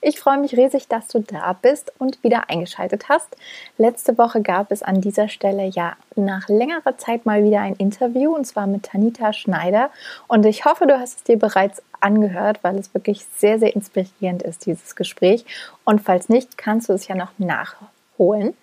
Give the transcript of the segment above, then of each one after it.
Ich freue mich riesig, dass du da bist und wieder eingeschaltet hast. Letzte Woche gab es an dieser Stelle ja nach längerer Zeit mal wieder ein Interview und zwar mit Tanita Schneider. Und ich hoffe, du hast es dir bereits angehört, weil es wirklich sehr, sehr inspirierend ist, dieses Gespräch. Und falls nicht, kannst du es ja noch nachholen.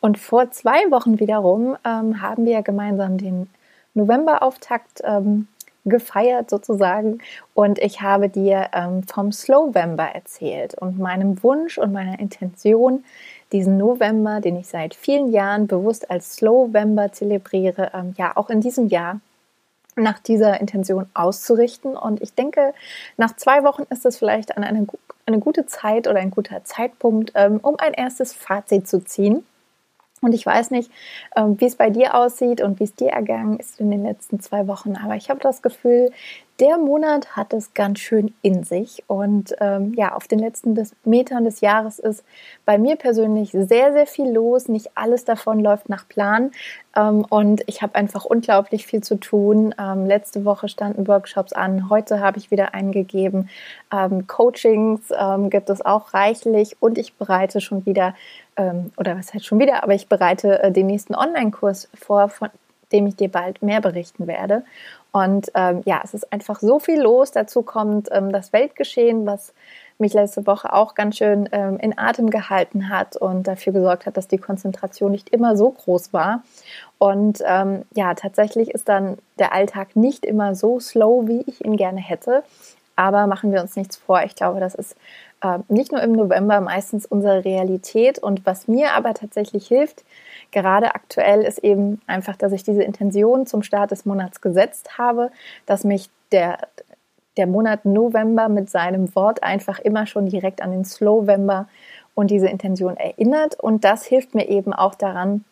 Und vor zwei Wochen wiederum ähm, haben wir gemeinsam den Novemberauftakt ähm, gefeiert sozusagen und ich habe dir ähm, vom Slowember erzählt und meinem Wunsch und meiner Intention, diesen November, den ich seit vielen Jahren bewusst als Slowember zelebriere, ähm, ja auch in diesem Jahr nach dieser Intention auszurichten. Und ich denke, nach zwei Wochen ist es vielleicht eine, eine gute Zeit oder ein guter Zeitpunkt, ähm, um ein erstes Fazit zu ziehen. Und ich weiß nicht, ähm, wie es bei dir aussieht und wie es dir ergangen ist in den letzten zwei Wochen, aber ich habe das Gefühl, der Monat hat es ganz schön in sich. Und ähm, ja, auf den letzten des Metern des Jahres ist bei mir persönlich sehr, sehr viel los. Nicht alles davon läuft nach Plan. Ähm, und ich habe einfach unglaublich viel zu tun. Ähm, letzte Woche standen Workshops an. Heute habe ich wieder einen gegeben. Ähm, Coachings ähm, gibt es auch reichlich. Und ich bereite schon wieder, ähm, oder was heißt schon wieder, aber ich bereite äh, den nächsten Online-Kurs vor, von dem ich dir bald mehr berichten werde. Und ähm, ja, es ist einfach so viel los. Dazu kommt ähm, das Weltgeschehen, was mich letzte Woche auch ganz schön ähm, in Atem gehalten hat und dafür gesorgt hat, dass die Konzentration nicht immer so groß war. Und ähm, ja, tatsächlich ist dann der Alltag nicht immer so slow, wie ich ihn gerne hätte. Aber machen wir uns nichts vor. Ich glaube, das ist äh, nicht nur im November meistens unsere Realität. Und was mir aber tatsächlich hilft, gerade aktuell ist eben einfach, dass ich diese Intention zum Start des Monats gesetzt habe, dass mich der, der Monat November mit seinem Wort einfach immer schon direkt an den Slowember und diese Intention erinnert. Und das hilft mir eben auch daran,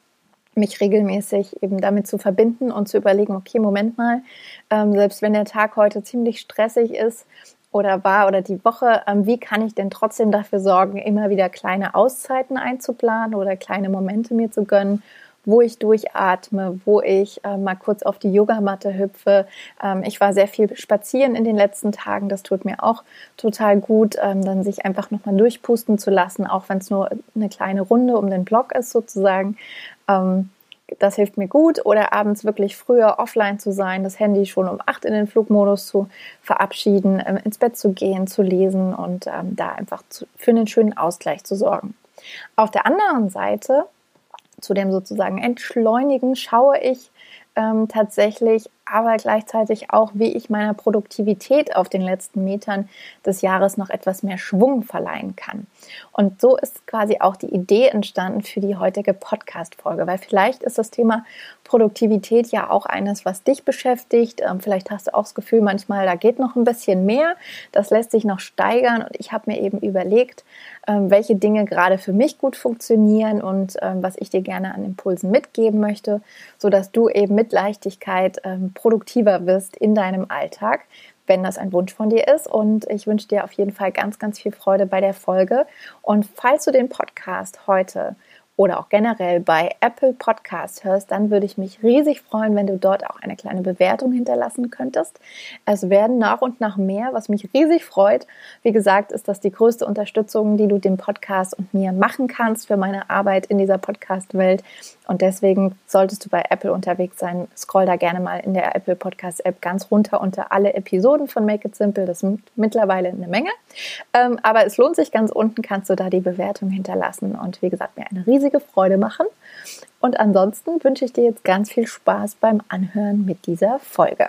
mich regelmäßig eben damit zu verbinden und zu überlegen, okay, Moment mal, ähm, selbst wenn der Tag heute ziemlich stressig ist oder war oder die Woche, ähm, wie kann ich denn trotzdem dafür sorgen, immer wieder kleine Auszeiten einzuplanen oder kleine Momente mir zu gönnen, wo ich durchatme, wo ich äh, mal kurz auf die Yogamatte hüpfe. Ähm, ich war sehr viel spazieren in den letzten Tagen, das tut mir auch total gut, ähm, dann sich einfach nochmal durchpusten zu lassen, auch wenn es nur eine kleine Runde um den Block ist sozusagen. Ähm, das hilft mir gut. Oder abends wirklich früher offline zu sein, das Handy schon um acht in den Flugmodus zu verabschieden, ähm, ins Bett zu gehen, zu lesen und ähm, da einfach zu, für einen schönen Ausgleich zu sorgen. Auf der anderen Seite, zu dem sozusagen Entschleunigen, schaue ich ähm, tatsächlich aber gleichzeitig auch, wie ich meiner Produktivität auf den letzten Metern des Jahres noch etwas mehr Schwung verleihen kann. Und so ist quasi auch die Idee entstanden für die heutige Podcast-Folge, weil vielleicht ist das Thema Produktivität ja auch eines, was dich beschäftigt. Ähm, vielleicht hast du auch das Gefühl, manchmal da geht noch ein bisschen mehr, das lässt sich noch steigern. Und ich habe mir eben überlegt, ähm, welche Dinge gerade für mich gut funktionieren und ähm, was ich dir gerne an Impulsen mitgeben möchte, sodass du eben mit Leichtigkeit produktiver wirst in deinem Alltag, wenn das ein Wunsch von dir ist. Und ich wünsche dir auf jeden Fall ganz, ganz viel Freude bei der Folge. Und falls du den Podcast heute oder auch generell bei Apple Podcast hörst, dann würde ich mich riesig freuen, wenn du dort auch eine kleine Bewertung hinterlassen könntest. Es werden nach und nach mehr, was mich riesig freut. Wie gesagt, ist das die größte Unterstützung, die du dem Podcast und mir machen kannst für meine Arbeit in dieser Podcast-Welt. Und deswegen solltest du bei Apple unterwegs sein, scroll da gerne mal in der Apple Podcast App ganz runter unter alle Episoden von Make It Simple. Das sind mittlerweile eine Menge. Ähm, aber es lohnt sich ganz unten, kannst du da die Bewertung hinterlassen. Und wie gesagt, mir eine riesige Freude machen. Und ansonsten wünsche ich dir jetzt ganz viel Spaß beim Anhören mit dieser Folge.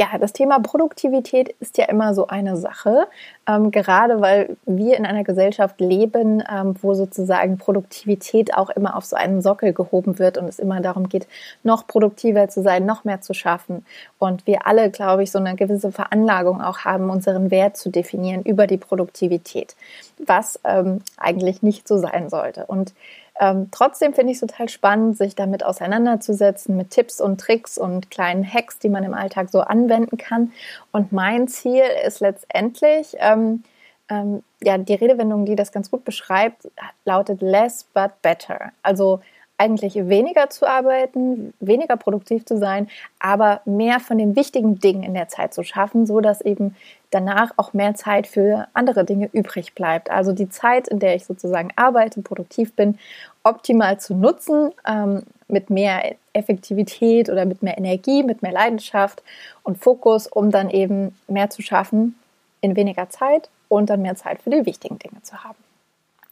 Ja, das Thema Produktivität ist ja immer so eine Sache, ähm, gerade weil wir in einer Gesellschaft leben, ähm, wo sozusagen Produktivität auch immer auf so einen Sockel gehoben wird und es immer darum geht, noch produktiver zu sein, noch mehr zu schaffen. Und wir alle, glaube ich, so eine gewisse Veranlagung auch haben, unseren Wert zu definieren über die Produktivität, was ähm, eigentlich nicht so sein sollte. Und ähm, trotzdem finde ich es total spannend, sich damit auseinanderzusetzen, mit Tipps und Tricks und kleinen Hacks, die man im Alltag so anwenden kann. Und mein Ziel ist letztendlich, ähm, ähm, ja, die Redewendung, die das ganz gut beschreibt, lautet less but better. Also eigentlich weniger zu arbeiten, weniger produktiv zu sein, aber mehr von den wichtigen Dingen in der Zeit zu schaffen, so dass eben danach auch mehr Zeit für andere Dinge übrig bleibt. Also die Zeit, in der ich sozusagen arbeite, produktiv bin, optimal zu nutzen, ähm, mit mehr Effektivität oder mit mehr Energie, mit mehr Leidenschaft und Fokus, um dann eben mehr zu schaffen in weniger Zeit und dann mehr Zeit für die wichtigen Dinge zu haben.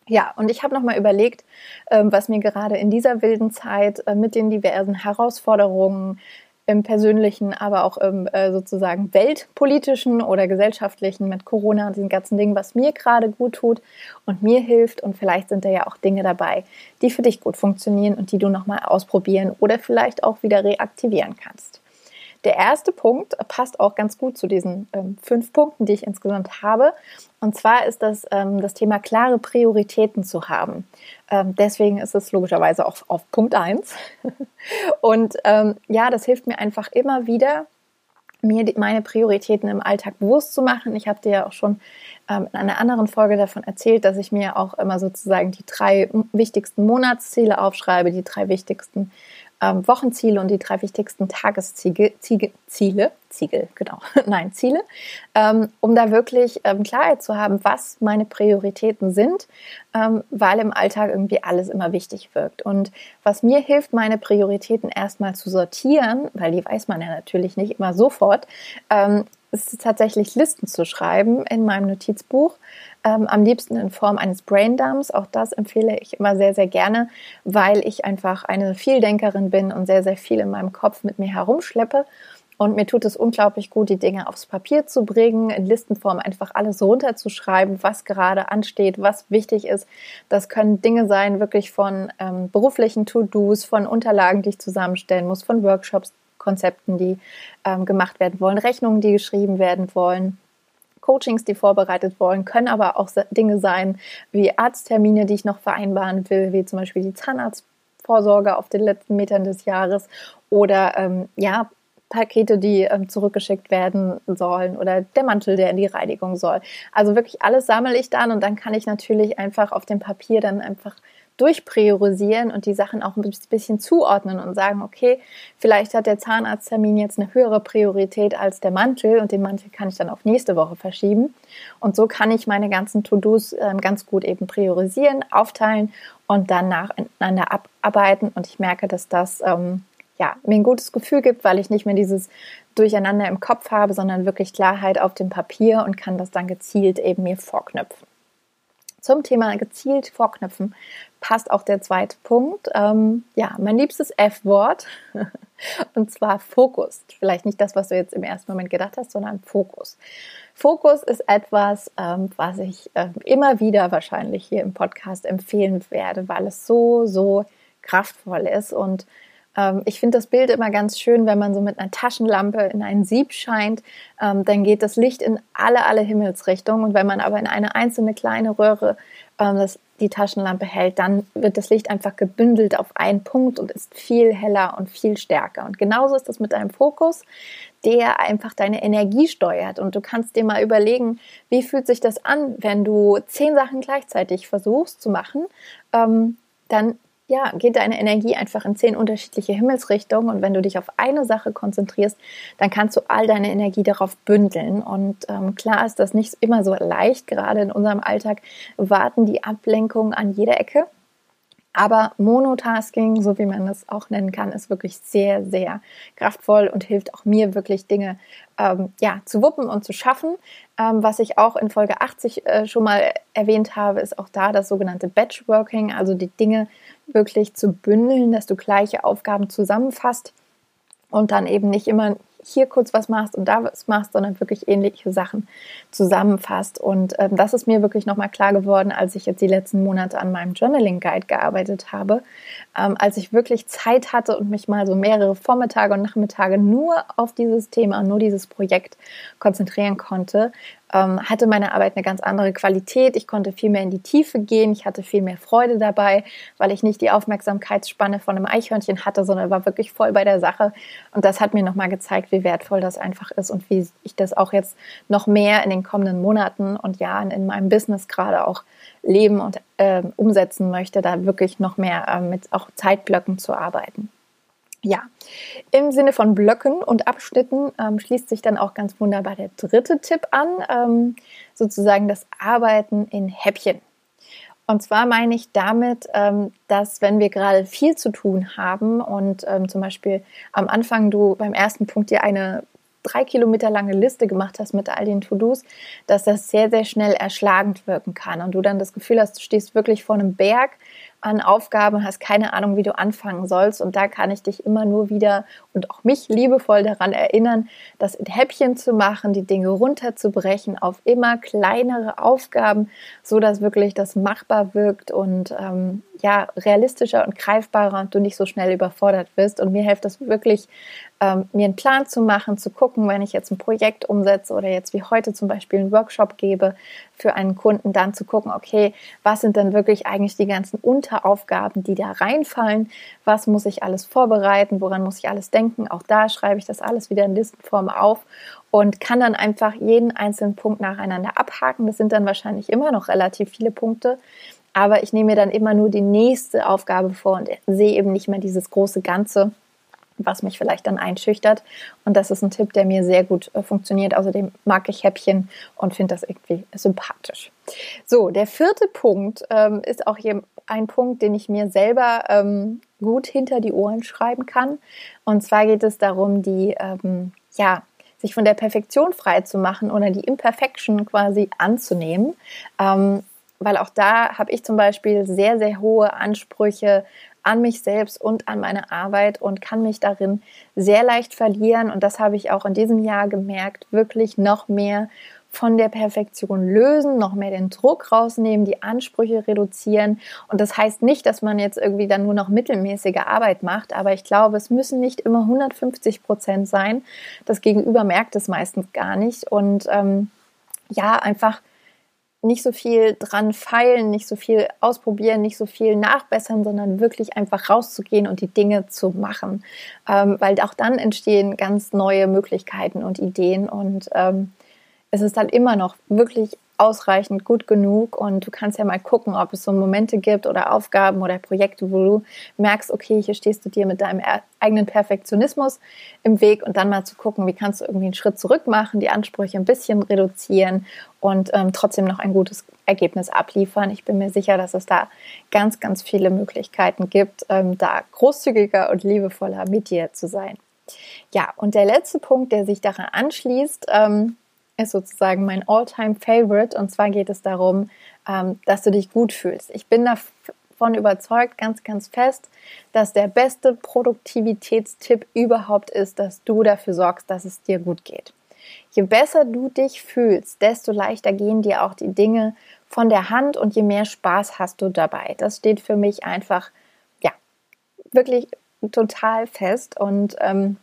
Ja, und ich habe nochmal überlegt, ähm, was mir gerade in dieser wilden Zeit äh, mit den diversen Herausforderungen im persönlichen, aber auch im äh, sozusagen weltpolitischen oder gesellschaftlichen mit Corona und diesen ganzen Dingen, was mir gerade gut tut und mir hilft. Und vielleicht sind da ja auch Dinge dabei, die für dich gut funktionieren und die du nochmal ausprobieren oder vielleicht auch wieder reaktivieren kannst. Der erste Punkt passt auch ganz gut zu diesen ähm, fünf Punkten, die ich insgesamt habe. Und zwar ist das ähm, das Thema klare Prioritäten zu haben. Ähm, deswegen ist es logischerweise auch auf Punkt 1. Und ähm, ja, das hilft mir einfach immer wieder, mir die, meine Prioritäten im Alltag bewusst zu machen. Ich habe dir ja auch schon ähm, in einer anderen Folge davon erzählt, dass ich mir auch immer sozusagen die drei wichtigsten Monatsziele aufschreibe, die drei wichtigsten ähm, Wochenziele und die drei wichtigsten Tagesziele, Ziege, Ziele, Ziegel, genau, nein, Ziele, ähm, um da wirklich ähm, Klarheit zu haben, was meine Prioritäten sind, ähm, weil im Alltag irgendwie alles immer wichtig wirkt. Und was mir hilft, meine Prioritäten erstmal zu sortieren, weil die weiß man ja natürlich nicht immer sofort, ähm, ist tatsächlich Listen zu schreiben in meinem Notizbuch. Ähm, am liebsten in Form eines Braindumps. Auch das empfehle ich immer sehr, sehr gerne, weil ich einfach eine Vieldenkerin bin und sehr, sehr viel in meinem Kopf mit mir herumschleppe. Und mir tut es unglaublich gut, die Dinge aufs Papier zu bringen, in Listenform einfach alles runterzuschreiben, was gerade ansteht, was wichtig ist. Das können Dinge sein, wirklich von ähm, beruflichen To-Dos, von Unterlagen, die ich zusammenstellen muss, von Workshops, Konzepten, die ähm, gemacht werden wollen, Rechnungen, die geschrieben werden wollen. Coachings, die vorbereitet wollen, können aber auch Dinge sein wie Arzttermine, die ich noch vereinbaren will, wie zum Beispiel die Zahnarztvorsorge auf den letzten Metern des Jahres oder ähm, ja, Pakete, die ähm, zurückgeschickt werden sollen oder der Mantel, der in die Reinigung soll. Also wirklich alles sammle ich dann und dann kann ich natürlich einfach auf dem Papier dann einfach durchpriorisieren und die Sachen auch ein bisschen zuordnen und sagen, okay, vielleicht hat der Zahnarzttermin jetzt eine höhere Priorität als der Mantel und den Mantel kann ich dann auf nächste Woche verschieben. Und so kann ich meine ganzen To-Dos äh, ganz gut eben priorisieren, aufteilen und dann nacheinander abarbeiten. Und ich merke, dass das ähm, ja, mir ein gutes Gefühl gibt, weil ich nicht mehr dieses Durcheinander im Kopf habe, sondern wirklich Klarheit auf dem Papier und kann das dann gezielt eben mir vorknüpfen. Zum Thema gezielt vorknüpfen passt auch der zweite Punkt. Ähm, ja, mein liebstes F-Wort und zwar Fokus. Vielleicht nicht das, was du jetzt im ersten Moment gedacht hast, sondern Fokus. Fokus ist etwas, ähm, was ich äh, immer wieder wahrscheinlich hier im Podcast empfehlen werde, weil es so, so kraftvoll ist und ähm, ich finde das Bild immer ganz schön, wenn man so mit einer Taschenlampe in ein Sieb scheint, ähm, dann geht das Licht in alle, alle Himmelsrichtungen. Und wenn man aber in eine einzelne kleine Röhre ähm, das, die Taschenlampe hält, dann wird das Licht einfach gebündelt auf einen Punkt und ist viel heller und viel stärker. Und genauso ist das mit deinem Fokus, der einfach deine Energie steuert. Und du kannst dir mal überlegen, wie fühlt sich das an, wenn du zehn Sachen gleichzeitig versuchst zu machen. Ähm, dann ja, geht deine Energie einfach in zehn unterschiedliche Himmelsrichtungen und wenn du dich auf eine Sache konzentrierst, dann kannst du all deine Energie darauf bündeln. Und ähm, klar ist das nicht immer so leicht, gerade in unserem Alltag warten die Ablenkungen an jeder Ecke. Aber Monotasking, so wie man das auch nennen kann, ist wirklich sehr, sehr kraftvoll und hilft auch mir wirklich Dinge ähm, ja, zu wuppen und zu schaffen. Ähm, was ich auch in Folge 80 äh, schon mal erwähnt habe, ist auch da das sogenannte Batchworking, also die Dinge wirklich zu bündeln, dass du gleiche Aufgaben zusammenfasst und dann eben nicht immer hier kurz was machst und da was machst, sondern wirklich ähnliche Sachen zusammenfasst. Und ähm, das ist mir wirklich nochmal klar geworden, als ich jetzt die letzten Monate an meinem Journaling Guide gearbeitet habe, ähm, als ich wirklich Zeit hatte und mich mal so mehrere Vormittage und Nachmittage nur auf dieses Thema, nur dieses Projekt konzentrieren konnte, ähm, hatte meine Arbeit eine ganz andere Qualität. Ich konnte viel mehr in die Tiefe gehen. Ich hatte viel mehr Freude dabei, weil ich nicht die Aufmerksamkeitsspanne von einem Eichhörnchen hatte, sondern war wirklich voll bei der Sache. Und das hat mir nochmal gezeigt, wie wertvoll das einfach ist und wie ich das auch jetzt noch mehr in den kommenden Monaten und Jahren in meinem Business gerade auch leben und äh, umsetzen möchte, da wirklich noch mehr äh, mit auch Zeitblöcken zu arbeiten. Ja, im Sinne von Blöcken und Abschnitten ähm, schließt sich dann auch ganz wunderbar der dritte Tipp an, ähm, sozusagen das Arbeiten in Häppchen. Und zwar meine ich damit, ähm, dass wenn wir gerade viel zu tun haben und ähm, zum Beispiel am Anfang du beim ersten Punkt dir eine drei Kilometer lange Liste gemacht hast mit all den To-Dos, dass das sehr, sehr schnell erschlagend wirken kann und du dann das Gefühl hast, du stehst wirklich vor einem Berg an Aufgaben, hast keine Ahnung, wie du anfangen sollst. Und da kann ich dich immer nur wieder und auch mich liebevoll daran erinnern, das in Häppchen zu machen, die Dinge runterzubrechen auf immer kleinere Aufgaben, so dass wirklich das machbar wirkt und ähm, ja, realistischer und greifbarer und du nicht so schnell überfordert wirst. Und mir hilft das wirklich, ähm, mir einen Plan zu machen, zu gucken, wenn ich jetzt ein Projekt umsetze oder jetzt wie heute zum Beispiel einen Workshop gebe für einen Kunden, dann zu gucken, okay, was sind denn wirklich eigentlich die ganzen Unteraufgaben, die da reinfallen? Was muss ich alles vorbereiten? Woran muss ich alles denken? Auch da schreibe ich das alles wieder in Listenform auf und kann dann einfach jeden einzelnen Punkt nacheinander abhaken. Das sind dann wahrscheinlich immer noch relativ viele Punkte aber ich nehme mir dann immer nur die nächste Aufgabe vor und sehe eben nicht mehr dieses große Ganze, was mich vielleicht dann einschüchtert. Und das ist ein Tipp, der mir sehr gut äh, funktioniert. Außerdem mag ich Häppchen und finde das irgendwie sympathisch. So, der vierte Punkt ähm, ist auch hier ein Punkt, den ich mir selber ähm, gut hinter die Ohren schreiben kann. Und zwar geht es darum, die, ähm, ja, sich von der Perfektion frei zu machen oder die Imperfection quasi anzunehmen. Ähm, weil auch da habe ich zum Beispiel sehr, sehr hohe Ansprüche an mich selbst und an meine Arbeit und kann mich darin sehr leicht verlieren. Und das habe ich auch in diesem Jahr gemerkt, wirklich noch mehr von der Perfektion lösen, noch mehr den Druck rausnehmen, die Ansprüche reduzieren. Und das heißt nicht, dass man jetzt irgendwie dann nur noch mittelmäßige Arbeit macht, aber ich glaube, es müssen nicht immer 150 Prozent sein. Das Gegenüber merkt es meistens gar nicht. Und ähm, ja, einfach nicht so viel dran feilen, nicht so viel ausprobieren, nicht so viel nachbessern, sondern wirklich einfach rauszugehen und die Dinge zu machen. Ähm, weil auch dann entstehen ganz neue Möglichkeiten und Ideen und ähm, es ist dann immer noch wirklich ausreichend gut genug und du kannst ja mal gucken, ob es so Momente gibt oder Aufgaben oder Projekte, wo du merkst, okay, hier stehst du dir mit deinem eigenen Perfektionismus im Weg und dann mal zu gucken, wie kannst du irgendwie einen Schritt zurück machen, die Ansprüche ein bisschen reduzieren und ähm, trotzdem noch ein gutes Ergebnis abliefern. Ich bin mir sicher, dass es da ganz, ganz viele Möglichkeiten gibt, ähm, da großzügiger und liebevoller mit dir zu sein. Ja, und der letzte Punkt, der sich daran anschließt, ähm, ist sozusagen mein All-Time-Favorite. Und zwar geht es darum, ähm, dass du dich gut fühlst. Ich bin davon überzeugt, ganz, ganz fest, dass der beste Produktivitätstipp überhaupt ist, dass du dafür sorgst, dass es dir gut geht. Je besser du dich fühlst, desto leichter gehen dir auch die Dinge von der Hand und je mehr Spaß hast du dabei. Das steht für mich einfach, ja, wirklich total fest und ähm,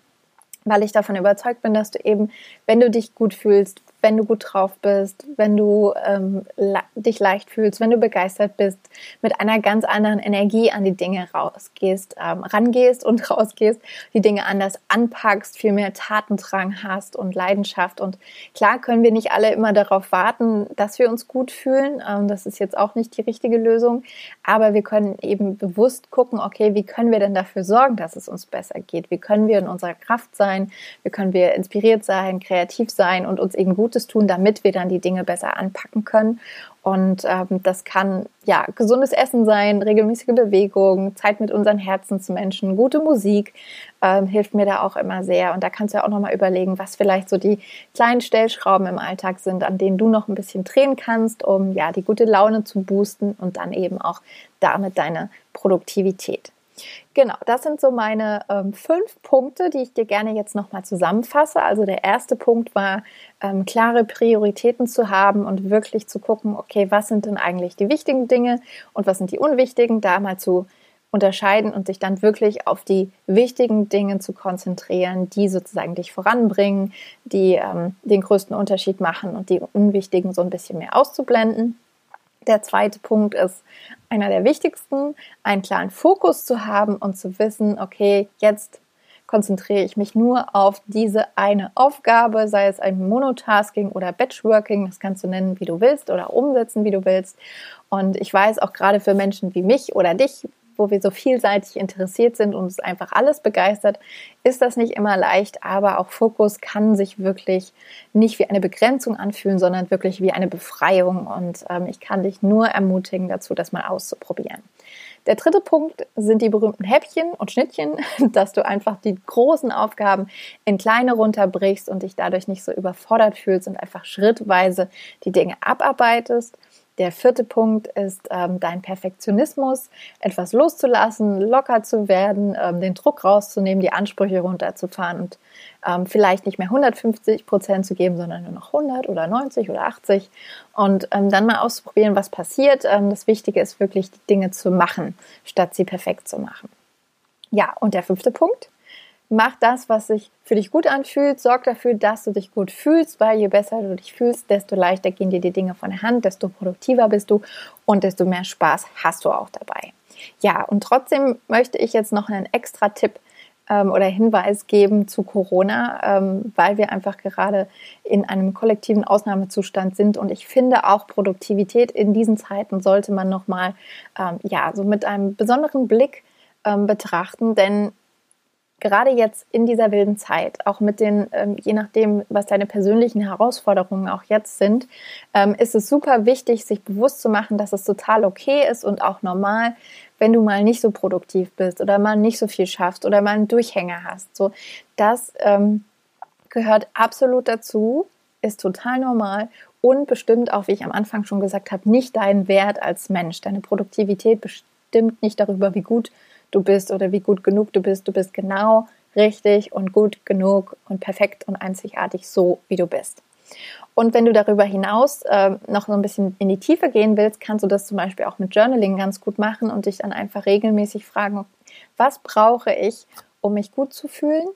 weil ich davon überzeugt bin, dass du eben, wenn du dich gut fühlst, wenn du gut drauf bist, wenn du ähm, dich leicht fühlst, wenn du begeistert bist, mit einer ganz anderen Energie an die Dinge rausgehst, ähm, rangehst und rausgehst, die Dinge anders anpackst, viel mehr Tatendrang hast und Leidenschaft. Und klar können wir nicht alle immer darauf warten, dass wir uns gut fühlen. Ähm, das ist jetzt auch nicht die richtige Lösung. Aber wir können eben bewusst gucken, okay, wie können wir denn dafür sorgen, dass es uns besser geht? Wie können wir in unserer Kraft sein? Wie können wir inspiriert sein, kreativ sein und uns eben gut Gutes tun, damit wir dann die Dinge besser anpacken können. Und ähm, das kann ja gesundes Essen sein, regelmäßige Bewegung, Zeit mit unseren Herzensmenschen, gute Musik ähm, hilft mir da auch immer sehr. Und da kannst du ja auch nochmal überlegen, was vielleicht so die kleinen Stellschrauben im Alltag sind, an denen du noch ein bisschen drehen kannst, um ja die gute Laune zu boosten und dann eben auch damit deine Produktivität. Genau, das sind so meine ähm, fünf Punkte, die ich dir gerne jetzt nochmal zusammenfasse. Also der erste Punkt war, ähm, klare Prioritäten zu haben und wirklich zu gucken, okay, was sind denn eigentlich die wichtigen Dinge und was sind die unwichtigen, da mal zu unterscheiden und sich dann wirklich auf die wichtigen Dinge zu konzentrieren, die sozusagen dich voranbringen, die ähm, den größten Unterschied machen und die unwichtigen so ein bisschen mehr auszublenden. Der zweite Punkt ist einer der wichtigsten, einen klaren Fokus zu haben und zu wissen, okay, jetzt konzentriere ich mich nur auf diese eine Aufgabe, sei es ein Monotasking oder Batchworking, das kannst du nennen, wie du willst oder umsetzen, wie du willst. Und ich weiß auch gerade für Menschen wie mich oder dich, wo wir so vielseitig interessiert sind und uns einfach alles begeistert, ist das nicht immer leicht, aber auch Fokus kann sich wirklich nicht wie eine Begrenzung anfühlen, sondern wirklich wie eine Befreiung. Und ähm, ich kann dich nur ermutigen dazu, das mal auszuprobieren. Der dritte Punkt sind die berühmten Häppchen und Schnittchen, dass du einfach die großen Aufgaben in kleine runterbrichst und dich dadurch nicht so überfordert fühlst und einfach schrittweise die Dinge abarbeitest. Der vierte Punkt ist ähm, dein Perfektionismus, etwas loszulassen, locker zu werden, ähm, den Druck rauszunehmen, die Ansprüche runterzufahren und ähm, vielleicht nicht mehr 150 Prozent zu geben, sondern nur noch 100 oder 90 oder 80 und ähm, dann mal auszuprobieren, was passiert. Ähm, das Wichtige ist wirklich, die Dinge zu machen, statt sie perfekt zu machen. Ja, und der fünfte Punkt mach das, was sich für dich gut anfühlt. Sorg dafür, dass du dich gut fühlst, weil je besser du dich fühlst, desto leichter gehen dir die Dinge von der Hand, desto produktiver bist du und desto mehr Spaß hast du auch dabei. Ja, und trotzdem möchte ich jetzt noch einen extra Tipp ähm, oder Hinweis geben zu Corona, ähm, weil wir einfach gerade in einem kollektiven Ausnahmezustand sind. Und ich finde auch Produktivität in diesen Zeiten sollte man nochmal, ähm, ja, so mit einem besonderen Blick ähm, betrachten, denn gerade jetzt in dieser wilden Zeit, auch mit den, ähm, je nachdem, was deine persönlichen Herausforderungen auch jetzt sind, ähm, ist es super wichtig, sich bewusst zu machen, dass es total okay ist und auch normal, wenn du mal nicht so produktiv bist oder mal nicht so viel schaffst oder mal einen Durchhänger hast. So, das ähm, gehört absolut dazu, ist total normal und bestimmt auch, wie ich am Anfang schon gesagt habe, nicht deinen Wert als Mensch. Deine Produktivität bestimmt nicht darüber, wie gut du du bist oder wie gut genug du bist. Du bist genau richtig und gut genug und perfekt und einzigartig so, wie du bist. Und wenn du darüber hinaus äh, noch so ein bisschen in die Tiefe gehen willst, kannst du das zum Beispiel auch mit Journaling ganz gut machen und dich dann einfach regelmäßig fragen, was brauche ich, um mich gut zu fühlen?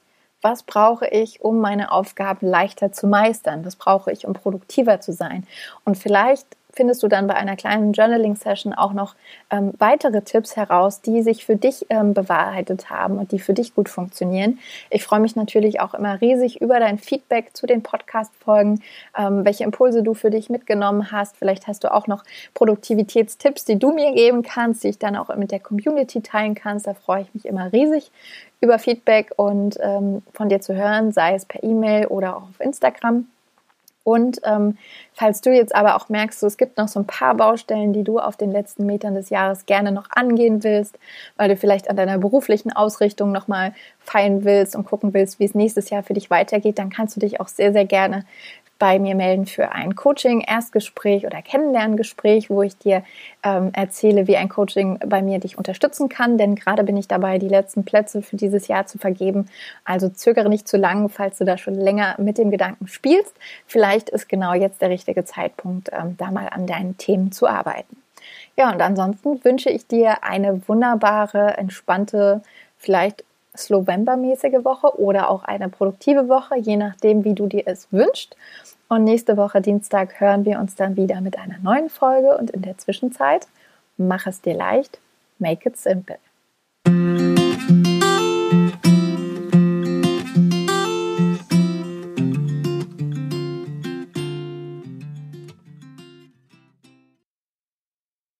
Was brauche ich, um meine Aufgaben leichter zu meistern? Was brauche ich, um produktiver zu sein? Und vielleicht findest du dann bei einer kleinen Journaling-Session auch noch ähm, weitere Tipps heraus, die sich für dich ähm, bewahrheitet haben und die für dich gut funktionieren. Ich freue mich natürlich auch immer riesig über dein Feedback zu den Podcast-Folgen, ähm, welche Impulse du für dich mitgenommen hast. Vielleicht hast du auch noch Produktivitätstipps, die du mir geben kannst, die ich dann auch mit der Community teilen kannst. Da freue ich mich immer riesig über Feedback und ähm, von dir zu hören, sei es per E-Mail oder auch auf Instagram. Und ähm, falls du jetzt aber auch merkst, so, es gibt noch so ein paar Baustellen, die du auf den letzten Metern des Jahres gerne noch angehen willst, weil du vielleicht an deiner beruflichen Ausrichtung nochmal feilen willst und gucken willst, wie es nächstes Jahr für dich weitergeht, dann kannst du dich auch sehr, sehr gerne bei mir melden für ein Coaching, Erstgespräch oder Kennenlerngespräch, wo ich dir ähm, erzähle, wie ein Coaching bei mir dich unterstützen kann. Denn gerade bin ich dabei, die letzten Plätze für dieses Jahr zu vergeben. Also zögere nicht zu lang, falls du da schon länger mit dem Gedanken spielst. Vielleicht ist genau jetzt der richtige Zeitpunkt, ähm, da mal an deinen Themen zu arbeiten. Ja, und ansonsten wünsche ich dir eine wunderbare, entspannte, vielleicht Slowember-mäßige Woche oder auch eine produktive Woche, je nachdem, wie du dir es wünschst. Und nächste Woche Dienstag hören wir uns dann wieder mit einer neuen Folge und in der Zwischenzeit mach es dir leicht, make it simple.